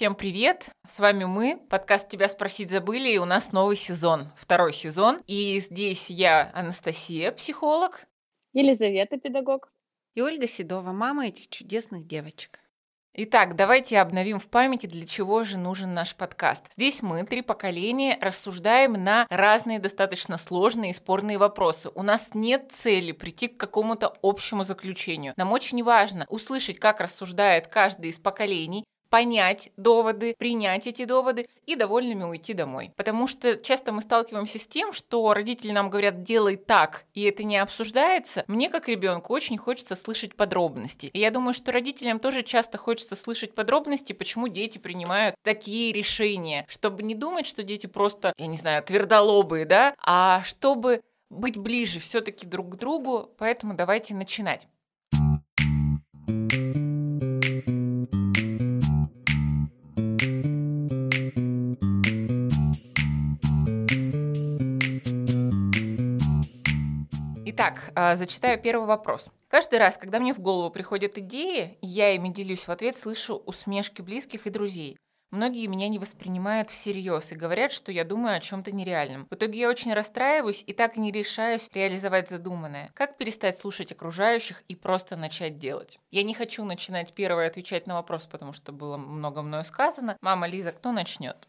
Всем привет! С вами мы, подкаст «Тебя спросить забыли», и у нас новый сезон, второй сезон. И здесь я, Анастасия, психолог. Елизавета, педагог. И Ольга Седова, мама этих чудесных девочек. Итак, давайте обновим в памяти, для чего же нужен наш подкаст. Здесь мы, три поколения, рассуждаем на разные достаточно сложные и спорные вопросы. У нас нет цели прийти к какому-то общему заключению. Нам очень важно услышать, как рассуждает каждый из поколений, понять доводы, принять эти доводы и довольными уйти домой. Потому что часто мы сталкиваемся с тем, что родители нам говорят «делай так», и это не обсуждается. Мне, как ребенку, очень хочется слышать подробности. И я думаю, что родителям тоже часто хочется слышать подробности, почему дети принимают такие решения, чтобы не думать, что дети просто, я не знаю, твердолобые, да, а чтобы быть ближе все-таки друг к другу, поэтому давайте начинать. Итак, а, зачитаю первый вопрос. Каждый раз, когда мне в голову приходят идеи, я ими делюсь в ответ, слышу усмешки близких и друзей. Многие меня не воспринимают всерьез и говорят, что я думаю о чем-то нереальном. В итоге я очень расстраиваюсь и так и не решаюсь реализовать задуманное. Как перестать слушать окружающих и просто начать делать? Я не хочу начинать первое отвечать на вопрос, потому что было много мною сказано. Мама Лиза, кто начнет?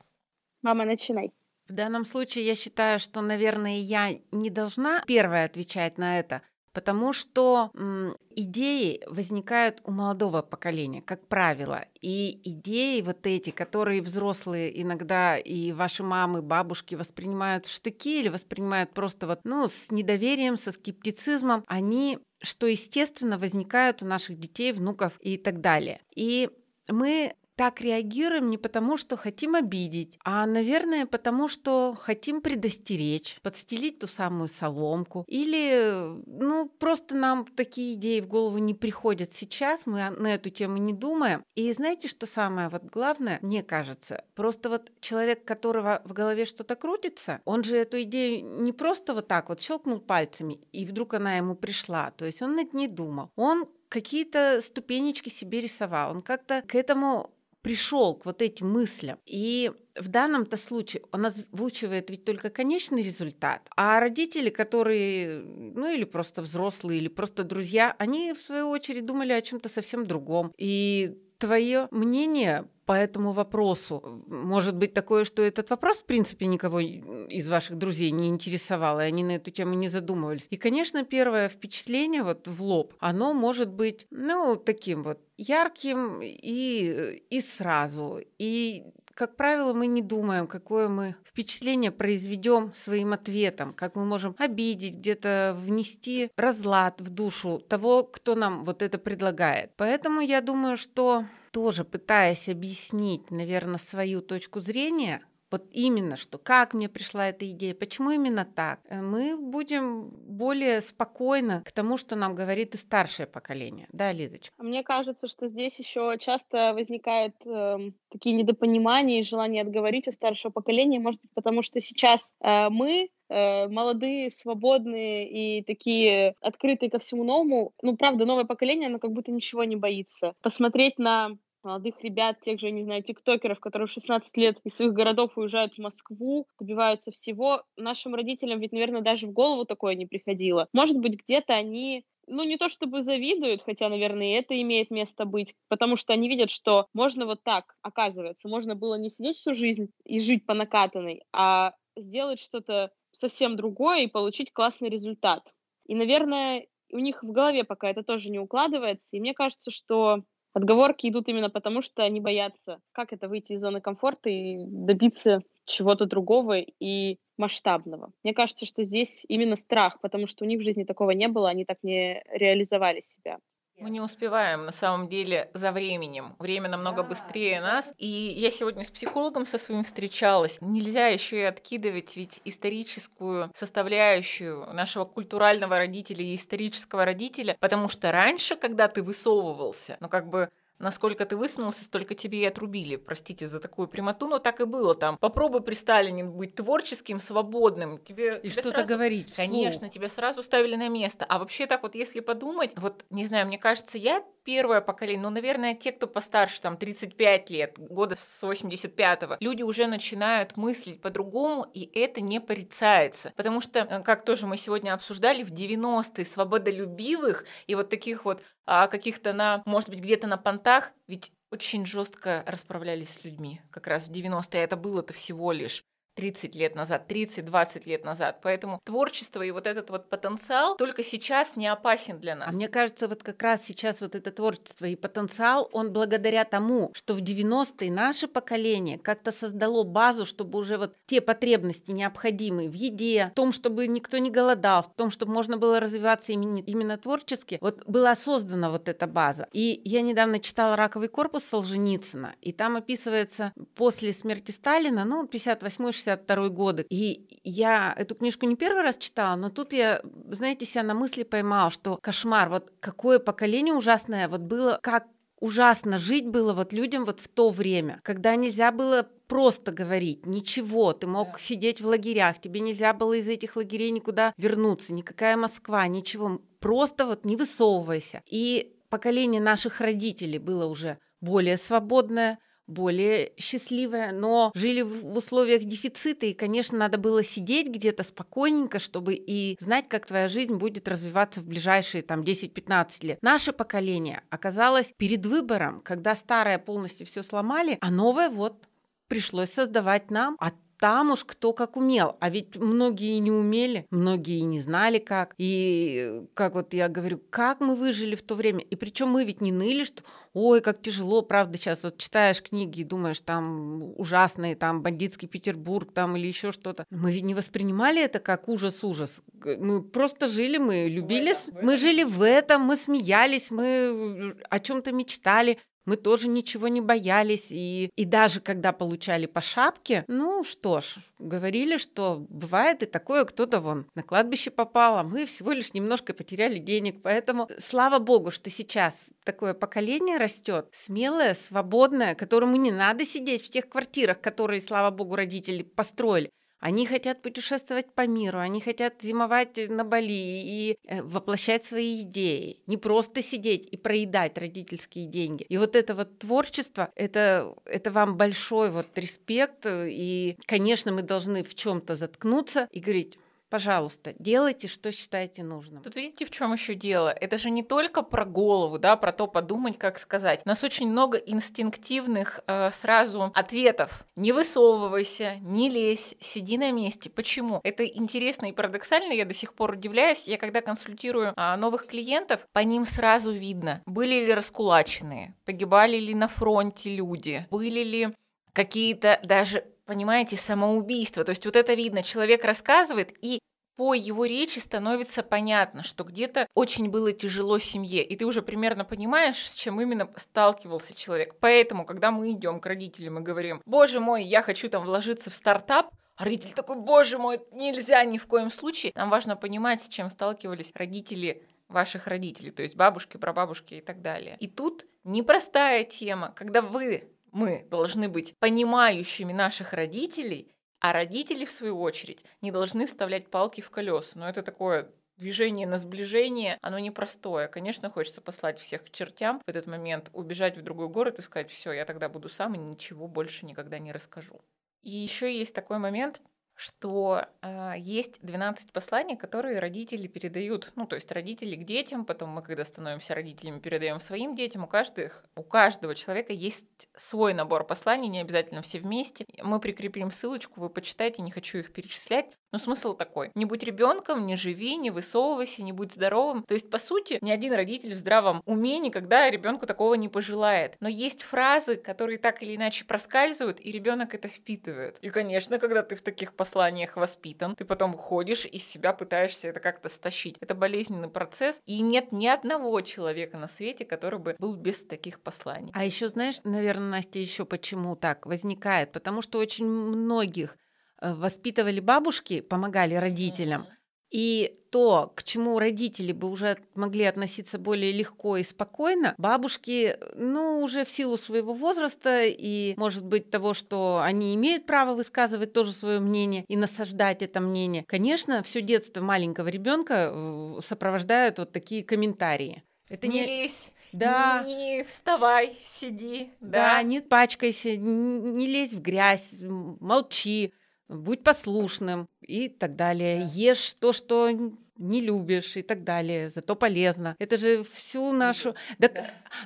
Мама, начинай. В данном случае я считаю, что, наверное, я не должна первая отвечать на это, потому что м, идеи возникают у молодого поколения, как правило. И идеи вот эти, которые взрослые иногда и ваши мамы, бабушки воспринимают в штыки или воспринимают просто вот, ну, с недоверием, со скептицизмом, они что естественно возникают у наших детей, внуков и так далее. И мы так реагируем не потому, что хотим обидеть, а, наверное, потому, что хотим предостеречь, подстелить ту самую соломку. Или, ну, просто нам такие идеи в голову не приходят сейчас, мы на эту тему не думаем. И знаете, что самое вот главное, мне кажется, просто вот человек, которого в голове что-то крутится, он же эту идею не просто вот так вот щелкнул пальцами, и вдруг она ему пришла. То есть он над ней думал. Он какие-то ступенечки себе рисовал. Он как-то к этому пришел к вот этим мыслям. И в данном-то случае он озвучивает ведь только конечный результат, а родители, которые, ну или просто взрослые, или просто друзья, они в свою очередь думали о чем-то совсем другом. И твое мнение по этому вопросу? Может быть такое, что этот вопрос, в принципе, никого из ваших друзей не интересовал, и они на эту тему не задумывались. И, конечно, первое впечатление вот в лоб, оно может быть, ну, таким вот ярким и, и сразу. И как правило, мы не думаем, какое мы впечатление произведем своим ответом, как мы можем обидеть, где-то внести разлад в душу того, кто нам вот это предлагает. Поэтому я думаю, что тоже пытаясь объяснить, наверное, свою точку зрения, вот именно что, как мне пришла эта идея, почему именно так, э, мы будем более спокойно к тому, что нам говорит и старшее поколение. Да, Лизочка? Мне кажется, что здесь еще часто возникают э, такие недопонимания и желание отговорить у старшего поколения, может быть, потому что сейчас э, мы э, молодые, свободные и такие открытые ко всему новому. Ну, правда, новое поколение, оно как будто ничего не боится. Посмотреть на молодых ребят, тех же, не знаю, тиктокеров, которые в 16 лет из своих городов уезжают в Москву, добиваются всего. Нашим родителям ведь, наверное, даже в голову такое не приходило. Может быть, где-то они ну, не то чтобы завидуют, хотя, наверное, и это имеет место быть, потому что они видят, что можно вот так, оказывается, можно было не сидеть всю жизнь и жить по накатанной, а сделать что-то совсем другое и получить классный результат. И, наверное, у них в голове пока это тоже не укладывается, и мне кажется, что Отговорки идут именно потому, что они боятся, как это выйти из зоны комфорта и добиться чего-то другого и масштабного. Мне кажется, что здесь именно страх, потому что у них в жизни такого не было, они так не реализовали себя. Мы не успеваем на самом деле за временем. Время намного да, быстрее нас. И я сегодня с психологом со своим встречалась. Нельзя еще и откидывать ведь историческую составляющую нашего культурального родителя и исторического родителя, потому что раньше, когда ты высовывался, ну как бы насколько ты высунулся, столько тебе и отрубили. Простите за такую прямоту, но так и было там. Попробуй при Сталине быть творческим, свободным. Тебе, и что-то говорить. Конечно, тебя сразу ставили на место. А вообще так вот, если подумать, вот, не знаю, мне кажется, я первое поколение, ну, наверное, те, кто постарше, там, 35 лет, года с 85-го, люди уже начинают мыслить по-другому, и это не порицается. Потому что, э, как тоже мы сегодня обсуждали, в 90-е свободолюбивых и вот таких вот а, каких-то на, может быть, где-то на понтах, ведь очень жестко расправлялись с людьми. Как раз в 90-е это было-то всего лишь 30 лет назад, 30-20 лет назад. Поэтому творчество и вот этот вот потенциал только сейчас не опасен для нас. А мне кажется, вот как раз сейчас вот это творчество и потенциал, он благодаря тому, что в 90-е наше поколение как-то создало базу, чтобы уже вот те потребности необходимые в еде, в том, чтобы никто не голодал, в том, чтобы можно было развиваться именно, именно творчески, вот была создана вот эта база. И я недавно читала «Раковый корпус» Солженицына, и там описывается после смерти Сталина, ну, 58 62 годы. И я эту книжку не первый раз читала, но тут я, знаете, себя на мысли поймала, что кошмар, вот какое поколение ужасное вот было, как ужасно жить было вот людям вот в то время, когда нельзя было просто говорить, ничего, ты мог да. сидеть в лагерях, тебе нельзя было из этих лагерей никуда вернуться, никакая Москва, ничего, просто вот не высовывайся. И поколение наших родителей было уже более свободное, более счастливая, но жили в условиях дефицита, и, конечно, надо было сидеть где-то спокойненько, чтобы и знать, как твоя жизнь будет развиваться в ближайшие там 10-15 лет. Наше поколение оказалось перед выбором, когда старое полностью все сломали, а новое вот пришлось создавать нам. А там уж кто как умел. А ведь многие не умели, многие не знали как. И как вот я говорю, как мы выжили в то время. И причем мы ведь не ныли, что ой, как тяжело, правда, сейчас вот читаешь книги и думаешь, там ужасные, там бандитский Петербург, там или еще что-то. Мы ведь не воспринимали это как ужас-ужас. Мы просто жили, мы любили, мы жили в этом, мы смеялись, мы о чем-то мечтали. Мы тоже ничего не боялись, и, и даже когда получали по шапке, ну что ж, говорили, что бывает и такое, кто-то вон на кладбище попал, а мы всего лишь немножко потеряли денег. Поэтому слава богу, что сейчас такое поколение растет, смелое, свободное, которому не надо сидеть в тех квартирах, которые, слава богу, родители построили. Они хотят путешествовать по миру, они хотят зимовать на Бали и э, воплощать свои идеи. Не просто сидеть и проедать родительские деньги. И вот это вот творчество, это, это вам большой вот респект. И, конечно, мы должны в чем-то заткнуться и говорить, Пожалуйста, делайте, что считаете нужным. Тут видите, в чем еще дело? Это же не только про голову, да, про то подумать, как сказать. У нас очень много инстинктивных э, сразу ответов. Не высовывайся, не лезь, сиди на месте. Почему? Это интересно и парадоксально, я до сих пор удивляюсь. Я когда консультирую а, новых клиентов, по ним сразу видно, были ли раскулаченные, погибали ли на фронте люди, были ли какие-то даже понимаете, самоубийство. То есть вот это видно, человек рассказывает, и по его речи становится понятно, что где-то очень было тяжело семье, и ты уже примерно понимаешь, с чем именно сталкивался человек. Поэтому, когда мы идем к родителям и говорим, боже мой, я хочу там вложиться в стартап, а родитель такой, боже мой, нельзя ни в коем случае. Нам важно понимать, с чем сталкивались родители ваших родителей, то есть бабушки, прабабушки и так далее. И тут непростая тема, когда вы мы должны быть понимающими наших родителей, а родители, в свою очередь, не должны вставлять палки в колеса. Но это такое движение на сближение, оно непростое. Конечно, хочется послать всех к чертям в этот момент, убежать в другой город и сказать, все, я тогда буду сам и ничего больше никогда не расскажу. И еще есть такой момент, что э, есть 12 посланий, которые родители передают, ну, то есть родители к детям, потом мы, когда становимся родителями, передаем своим детям, у, каждых, у каждого человека есть свой набор посланий, не обязательно все вместе. Мы прикрепим ссылочку, вы почитайте, не хочу их перечислять. Но смысл такой. Не будь ребенком, не живи, не высовывайся, не будь здоровым. То есть, по сути, ни один родитель в здравом уме никогда ребенку такого не пожелает. Но есть фразы, которые так или иначе проскальзывают, и ребенок это впитывает. И, конечно, когда ты в таких посланиях воспитан, ты потом ходишь из себя пытаешься это как-то стащить. Это болезненный процесс, и нет ни одного человека на свете, который бы был без таких посланий. А еще знаешь, наверное, Настя, еще почему так возникает? Потому что очень многих Э, воспитывали бабушки, помогали родителям, И то, к чему родители бы уже могли относиться более легко и спокойно, бабушки, ну, уже в силу своего возраста и, может быть, того, что они имеют право высказывать тоже свое мнение и насаждать это мнение, конечно, все детство маленького ребенка э, сопровождают вот такие комментарии. Это не, не лезь, да. не вставай, сиди. Да, да не пачкайся, не лезь в грязь, молчи будь послушным и так далее. Ешь то, что не любишь и так далее, зато полезно. Это же всю нашу... Да,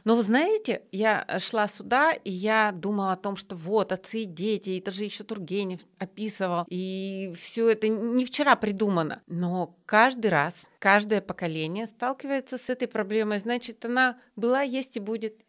но вы знаете, я шла сюда, и я думала о том, что вот, отцы и дети, это же еще Тургенев описывал, и все это не вчера придумано. Но каждый раз, каждое поколение сталкивается с этой проблемой, значит, она была, есть и будет.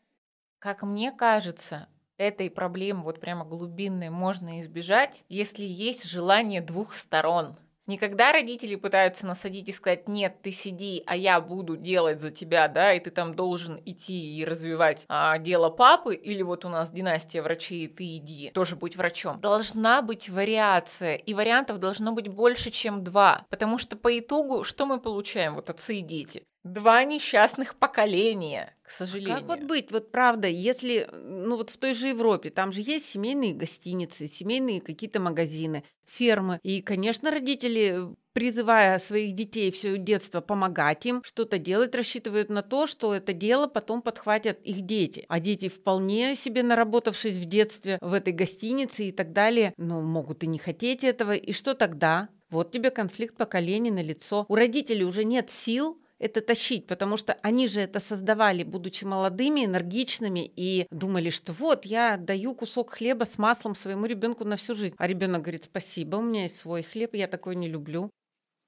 Как мне кажется, этой проблемы, вот прямо глубинной, можно избежать, если есть желание двух сторон. Никогда родители пытаются насадить и сказать, нет, ты сиди, а я буду делать за тебя, да, и ты там должен идти и развивать а, дело папы, или вот у нас династия врачей, ты иди, тоже будь врачом. Должна быть вариация, и вариантов должно быть больше, чем два, потому что по итогу что мы получаем, вот отцы и дети? Два несчастных поколения, к сожалению. А как вот быть? Вот правда, если, ну вот в той же Европе, там же есть семейные гостиницы, семейные какие-то магазины, фермы. И, конечно, родители призывая своих детей все детство помогать им, что-то делать, рассчитывают на то, что это дело потом подхватят их дети. А дети вполне себе наработавшись в детстве в этой гостинице и так далее, ну, могут и не хотеть этого. И что тогда? Вот тебе конфликт поколений на лицо. У родителей уже нет сил это тащить, потому что они же это создавали, будучи молодыми, энергичными и думали, что вот я даю кусок хлеба с маслом своему ребенку на всю жизнь. А ребенок говорит, спасибо, у меня есть свой хлеб, я такой не люблю.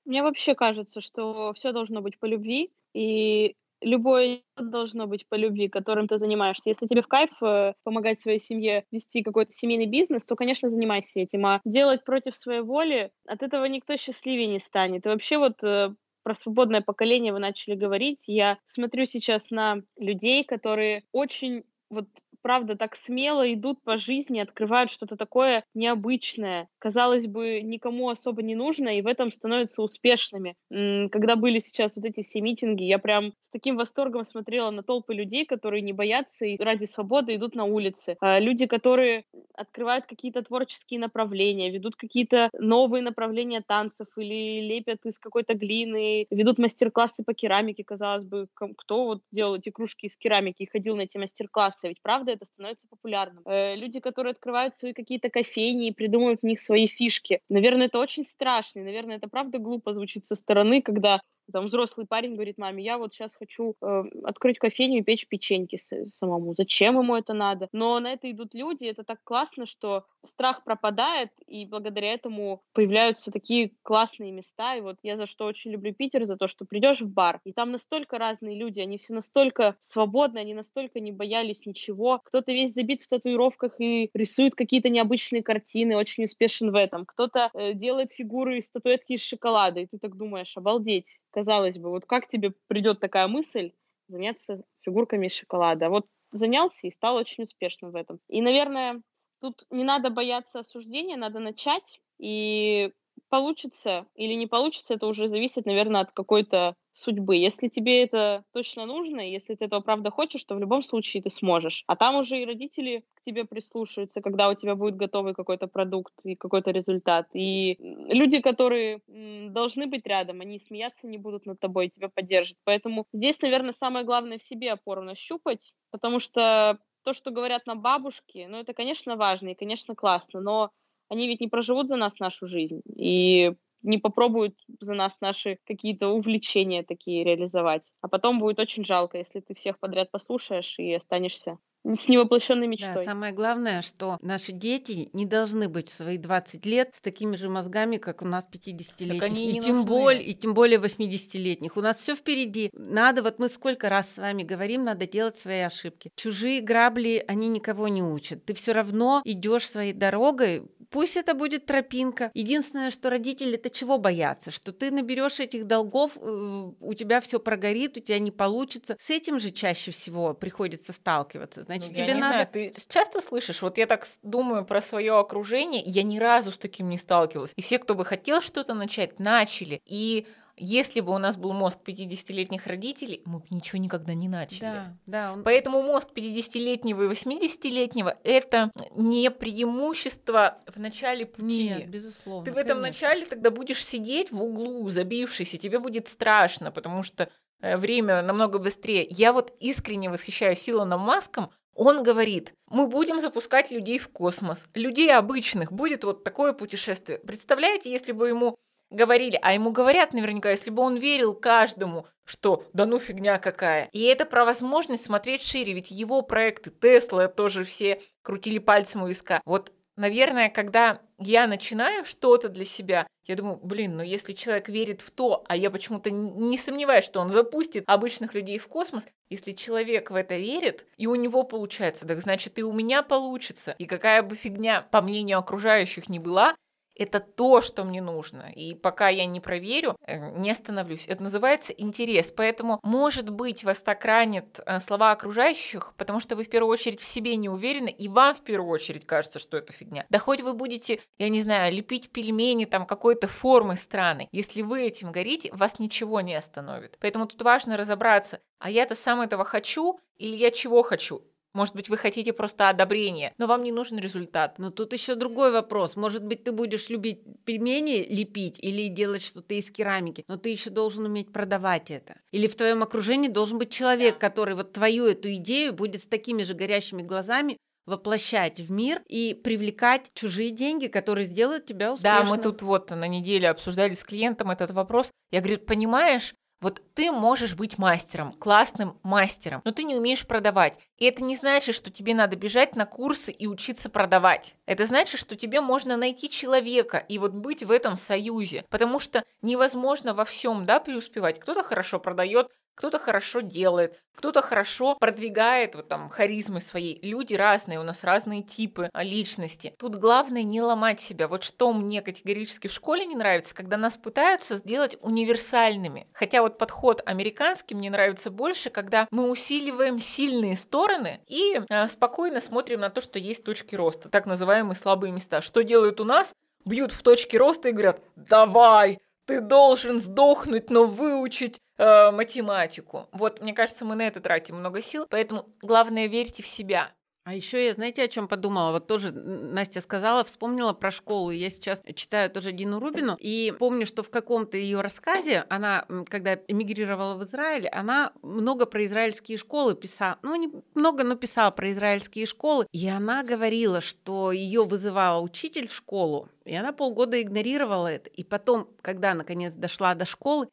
Мне вообще кажется, что все должно быть по любви, и любое должно быть по любви, которым ты занимаешься. Если тебе в кайф э, помогать своей семье вести какой-то семейный бизнес, то, конечно, занимайся этим. А делать против своей воли, от этого никто счастливее не станет. И вообще вот э, про свободное поколение вы начали говорить. Я смотрю сейчас на людей, которые очень вот правда, так смело идут по жизни, открывают что-то такое необычное, казалось бы, никому особо не нужно, и в этом становятся успешными. Когда были сейчас вот эти все митинги, я прям с таким восторгом смотрела на толпы людей, которые не боятся и ради свободы идут на улицы. А, люди, которые открывают какие-то творческие направления, ведут какие-то новые направления танцев или лепят из какой-то глины, ведут мастер-классы по керамике, казалось бы, кто вот делал эти кружки из керамики и ходил на эти мастер-классы, ведь правда это становится популярным. Э, люди, которые открывают свои какие-то кофейни и придумывают в них свои фишки. Наверное, это очень страшно, и, наверное, это правда глупо звучит со стороны, когда там взрослый парень говорит маме, я вот сейчас хочу э, открыть кофейню и печь печеньки самому. Зачем ему это надо? Но на это идут люди, это так классно, что страх пропадает, и благодаря этому появляются такие классные места. И вот я за что очень люблю Питер, за то, что придешь в бар, и там настолько разные люди, они все настолько свободны, они настолько не боялись ничего. Кто-то весь забит в татуировках и рисует какие-то необычные картины, очень успешен в этом. Кто-то э, делает фигуры из статуэтки из шоколада, и ты так думаешь, обалдеть казалось бы, вот как тебе придет такая мысль заняться фигурками из шоколада? Вот занялся и стал очень успешным в этом. И, наверное, тут не надо бояться осуждения, надо начать и получится или не получится, это уже зависит, наверное, от какой-то судьбы. Если тебе это точно нужно, если ты этого правда хочешь, то в любом случае ты сможешь. А там уже и родители к тебе прислушаются, когда у тебя будет готовый какой-то продукт и какой-то результат. И люди, которые должны быть рядом, они смеяться не будут над тобой, тебя поддержат. Поэтому здесь, наверное, самое главное в себе опору нащупать, потому что то, что говорят нам бабушки, ну, это, конечно, важно и, конечно, классно, но они ведь не проживут за нас нашу жизнь и не попробуют за нас наши какие-то увлечения такие реализовать. А потом будет очень жалко, если ты всех подряд послушаешь и останешься с невоплощенной мечтой. Да, самое главное, что наши дети не должны быть в свои 20 лет с такими же мозгами, как у нас 50-летних. И, тем более, и тем более 80-летних. У нас все впереди. Надо, вот мы сколько раз с вами говорим, надо делать свои ошибки. Чужие грабли, они никого не учат. Ты все равно идешь своей дорогой, пусть это будет тропинка. Единственное, что родители это чего боятся? Что ты наберешь этих долгов, э, у тебя все прогорит, у тебя не получится. С этим же чаще всего приходится сталкиваться. Значит, Ну, тебе надо... знаю, ты часто слышишь, вот я так думаю про свое окружение, я ни разу с таким не сталкивалась. И все, кто бы хотел что-то начать, начали. И если бы у нас был мозг 50-летних родителей, мы бы ничего никогда не начали. Да, да, он- Поэтому мозг 50-летнего и 80-летнего – это не преимущество в начале пути. Нет, безусловно. Ты в этом конечно. начале тогда будешь сидеть в углу, забившись, и тебе будет страшно, потому что э, время намного быстрее. Я вот искренне восхищаюсь Илоном Маском. Он говорит, мы будем запускать людей в космос. Людей обычных будет вот такое путешествие. Представляете, если бы ему говорили, а ему говорят наверняка, если бы он верил каждому, что да ну фигня какая. И это про возможность смотреть шире, ведь его проекты Тесла тоже все крутили пальцем у виска. Вот наверное, когда я начинаю что-то для себя, я думаю, блин, ну если человек верит в то, а я почему-то не сомневаюсь, что он запустит обычных людей в космос, если человек в это верит, и у него получается, так значит и у меня получится. И какая бы фигня, по мнению окружающих, не была, это то, что мне нужно. И пока я не проверю, э, не остановлюсь. Это называется интерес. Поэтому, может быть, вас так ранят э, слова окружающих, потому что вы в первую очередь в себе не уверены, и вам в первую очередь кажется, что это фигня. Да хоть вы будете, я не знаю, лепить пельмени там какой-то формы странной. Если вы этим горите, вас ничего не остановит. Поэтому тут важно разобраться, а я-то сам этого хочу или я чего хочу? Может быть, вы хотите просто одобрения, но вам не нужен результат. Но тут еще другой вопрос. Может быть, ты будешь любить пельмени лепить или делать что-то из керамики, но ты еще должен уметь продавать это. Или в твоем окружении должен быть человек, который вот твою эту идею будет с такими же горящими глазами воплощать в мир и привлекать чужие деньги, которые сделают тебя успешным. Да, мы тут вот на неделе обсуждали с клиентом этот вопрос. Я говорю, понимаешь, вот ты можешь быть мастером, классным мастером, но ты не умеешь продавать. И это не значит, что тебе надо бежать на курсы и учиться продавать. Это значит, что тебе можно найти человека и вот быть в этом союзе. Потому что невозможно во всем да, преуспевать. Кто-то хорошо продает, кто-то хорошо делает, кто-то хорошо продвигает вот там харизмы своей. Люди разные, у нас разные типы а, личности. Тут главное не ломать себя. Вот что мне категорически в школе не нравится, когда нас пытаются сделать универсальными. Хотя вот подход американский мне нравится больше, когда мы усиливаем сильные стороны и э, спокойно смотрим на то, что есть точки роста, так называемые слабые места. Что делают у нас? Бьют в точки роста и говорят, давай, ты должен сдохнуть, но выучить э, математику. Вот, мне кажется, мы на это тратим много сил, поэтому главное верьте в себя. А еще я, знаете, о чем подумала? Вот тоже Настя сказала, вспомнила про школу. Я сейчас читаю тоже Дину Рубину и помню, что в каком-то ее рассказе она, когда эмигрировала в Израиль, она много про израильские школы писала. Ну, не много, но писала про израильские школы. И она говорила, что ее вызывала учитель в школу, и она полгода игнорировала это. И потом, когда наконец дошла до школы,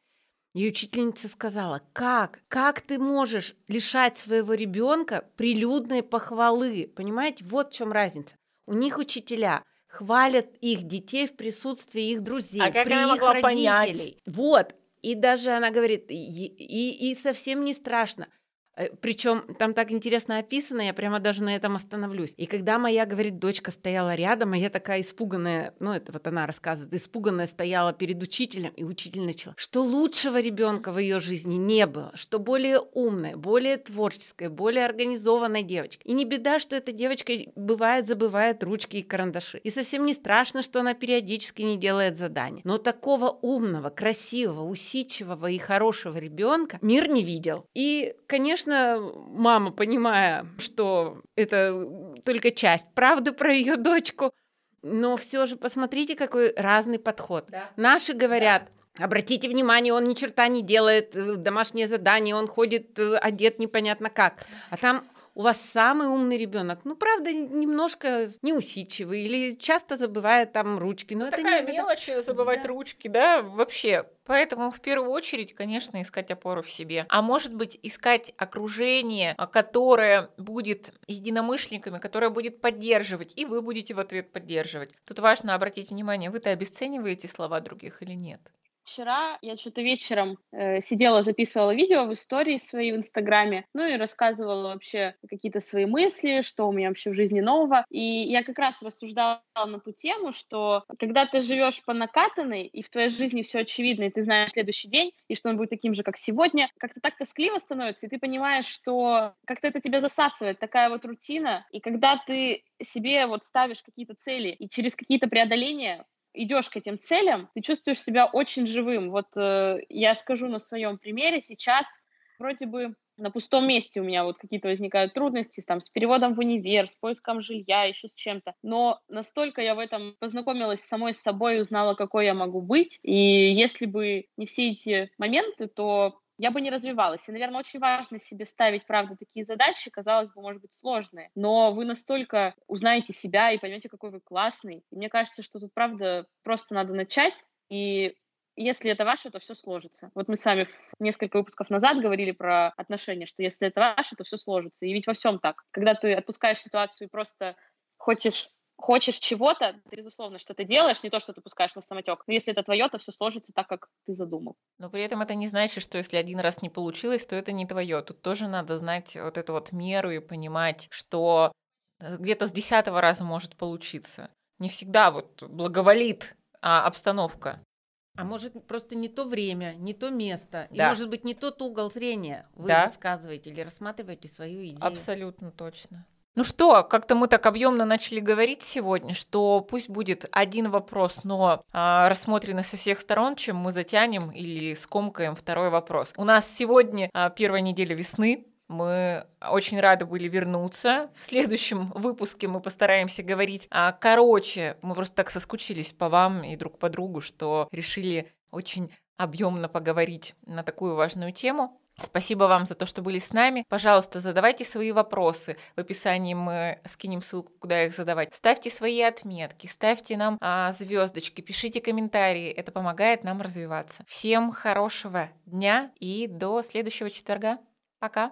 и учительница сказала, как, как ты можешь лишать своего ребенка прилюдной похвалы? Понимаете, вот в чем разница. У них учителя хвалят их детей в присутствии их друзей, А как при она их могла родителей. понять? Вот. И даже она говорит, и, и, и совсем не страшно. Причем там так интересно описано, я прямо даже на этом остановлюсь. И когда моя, говорит, дочка стояла рядом, а я такая испуганная, ну это вот она рассказывает, испуганная стояла перед учителем, и учитель начал, что лучшего ребенка в ее жизни не было, что более умная, более творческая, более организованная девочка. И не беда, что эта девочка бывает забывает ручки и карандаши. И совсем не страшно, что она периодически не делает задания. Но такого умного, красивого, усидчивого и хорошего ребенка мир не видел. И, конечно, конечно, мама, понимая, что это только часть правды про ее дочку, но все же посмотрите, какой разный подход. Да. Наши говорят, Обратите внимание, он ни черта не делает домашнее задание, он ходит одет непонятно как. А там у вас самый умный ребенок. Ну, правда, немножко неусидчивый или часто забывает там ручки. Но ну, это такая не мелочь забывать да. ручки, да, вообще. Поэтому в первую очередь, конечно, искать опору в себе. А может быть, искать окружение, которое будет единомышленниками, которое будет поддерживать, и вы будете в ответ поддерживать. Тут важно обратить внимание, вы-то обесцениваете слова других или нет. Вчера я что-то вечером э, сидела, записывала видео в истории свои в Инстаграме, ну и рассказывала вообще какие-то свои мысли, что у меня вообще в жизни нового. И я как раз рассуждала на ту тему, что когда ты живешь по накатанной, и в твоей жизни все очевидно, и ты знаешь следующий день, и что он будет таким же, как сегодня, как-то так тоскливо становится, и ты понимаешь, что как-то это тебя засасывает, такая вот рутина. И когда ты себе вот ставишь какие-то цели, и через какие-то преодоления идешь к этим целям, ты чувствуешь себя очень живым. Вот э, я скажу на своем примере, сейчас вроде бы на пустом месте у меня вот какие-то возникают трудности там, с переводом в универ, с поиском жилья, еще с чем-то. Но настолько я в этом познакомилась самой с собой, узнала, какой я могу быть. И если бы не все эти моменты, то я бы не развивалась. И, наверное, очень важно себе ставить, правда, такие задачи, казалось бы, может быть, сложные, но вы настолько узнаете себя и поймете, какой вы классный. И мне кажется, что тут, правда, просто надо начать, и если это ваше, то все сложится. Вот мы с вами несколько выпусков назад говорили про отношения, что если это ваше, то все сложится. И ведь во всем так. Когда ты отпускаешь ситуацию и просто хочешь хочешь чего-то, ты, безусловно, что-то делаешь, не то, что ты пускаешь на самотек. Но если это твое, то все сложится так, как ты задумал. Но при этом это не значит, что если один раз не получилось, то это не твое. Тут тоже надо знать вот эту вот меру и понимать, что э, где-то с десятого раза может получиться. Не всегда вот благоволит а обстановка. А может просто не то время, не то место, да. и может быть не тот угол зрения вы да. рассказываете или рассматриваете свою идею. Абсолютно точно. Ну что, как-то мы так объемно начали говорить сегодня, что пусть будет один вопрос, но а, рассмотренный со всех сторон, чем мы затянем или скомкаем второй вопрос. У нас сегодня а, первая неделя весны, мы очень рады были вернуться. В следующем выпуске мы постараемся говорить а, короче. Мы просто так соскучились по вам и друг по другу, что решили очень объемно поговорить на такую важную тему. Спасибо вам за то, что были с нами. Пожалуйста, задавайте свои вопросы. В описании мы скинем ссылку, куда их задавать. Ставьте свои отметки, ставьте нам а, звездочки, пишите комментарии. Это помогает нам развиваться. Всем хорошего дня и до следующего четверга. Пока.